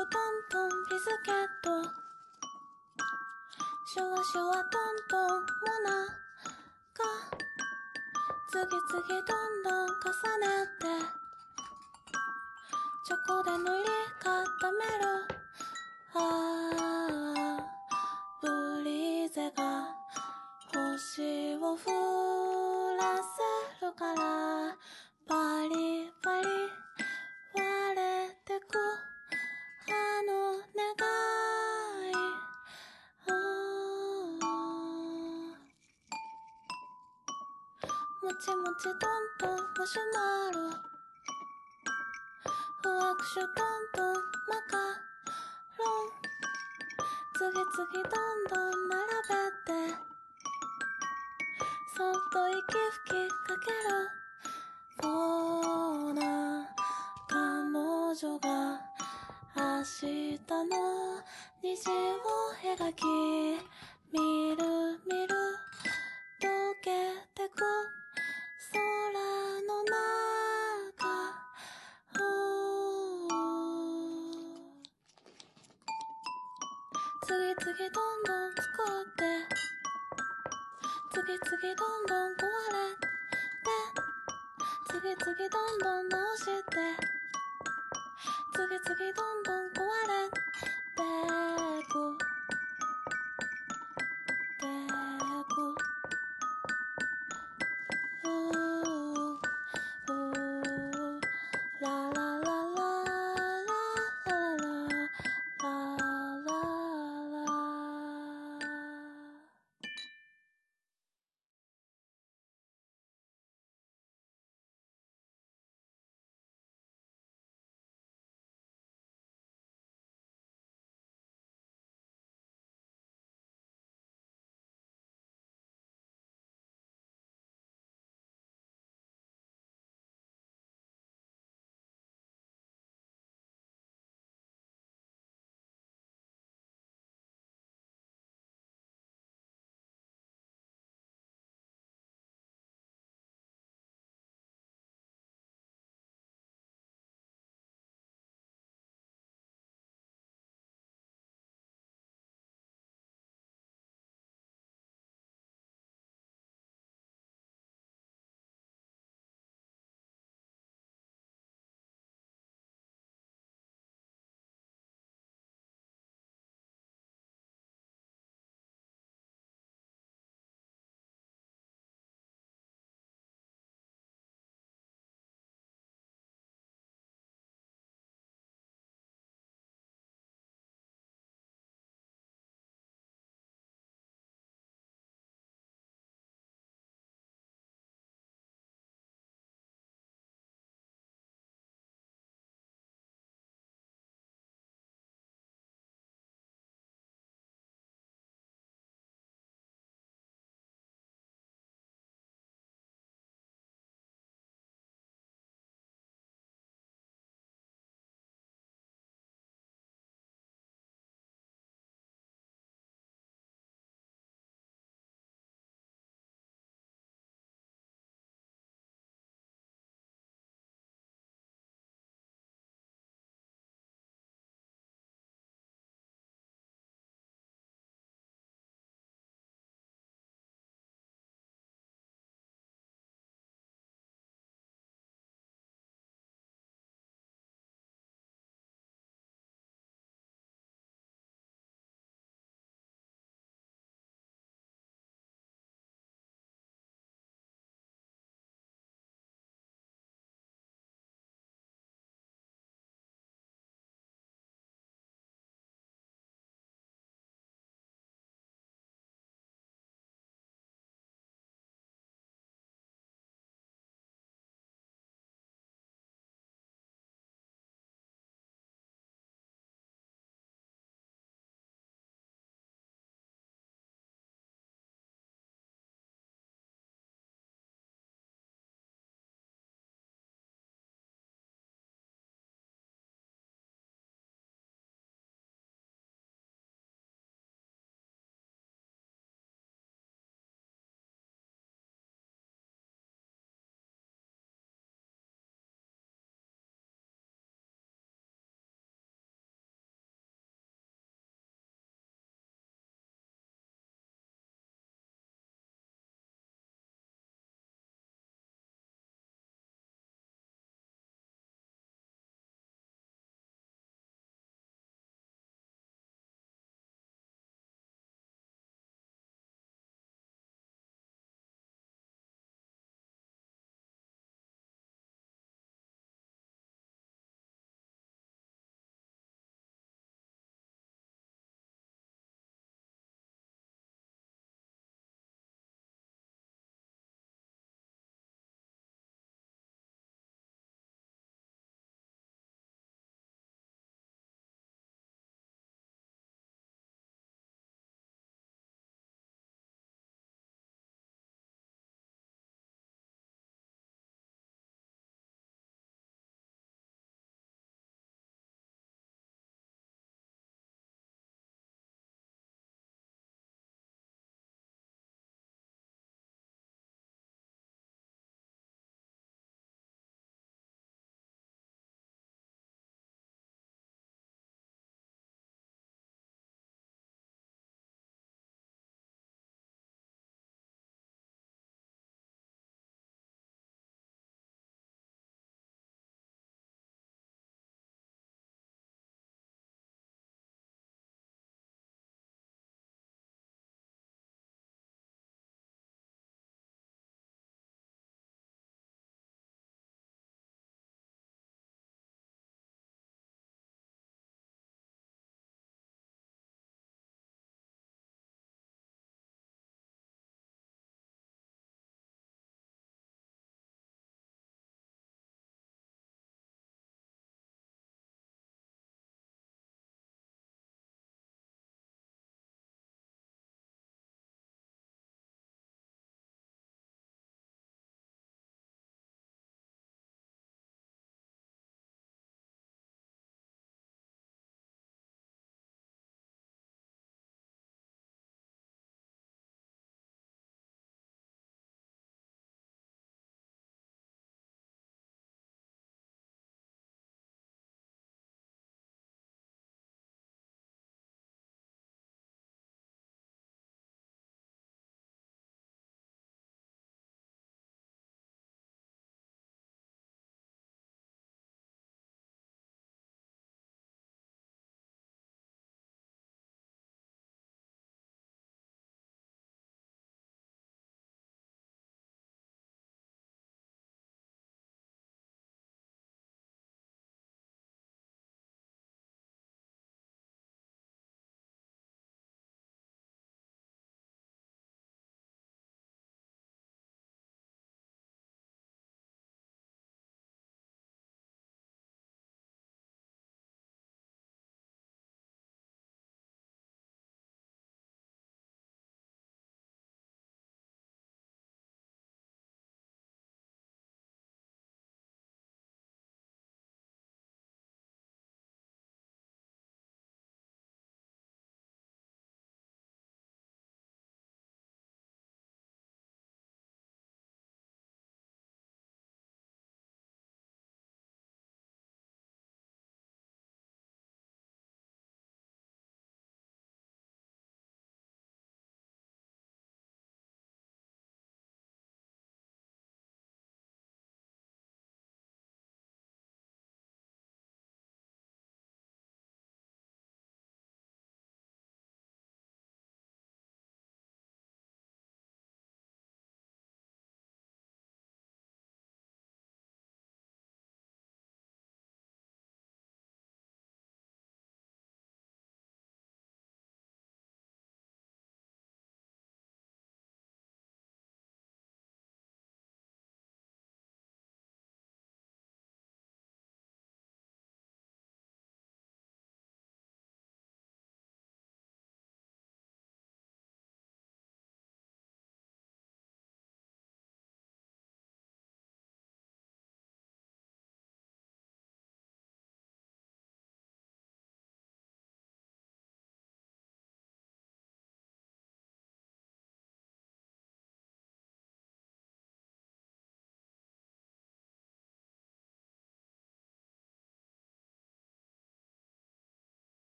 トントンビスケット。シュワシュワトントンモナが次々どんどん重ねて。チョコで塗り固める。ああブリーゼが星を降らせるから。バリバリ。もちもちトントンマシュマロふわくしゅトントンマカロン次々どんどん並べて。そっと息吹きかける。こんな彼女が明日の虹を描き。みる次々どんどん作って。次々どんどん壊れて。次々どんどん直して。次々どんどん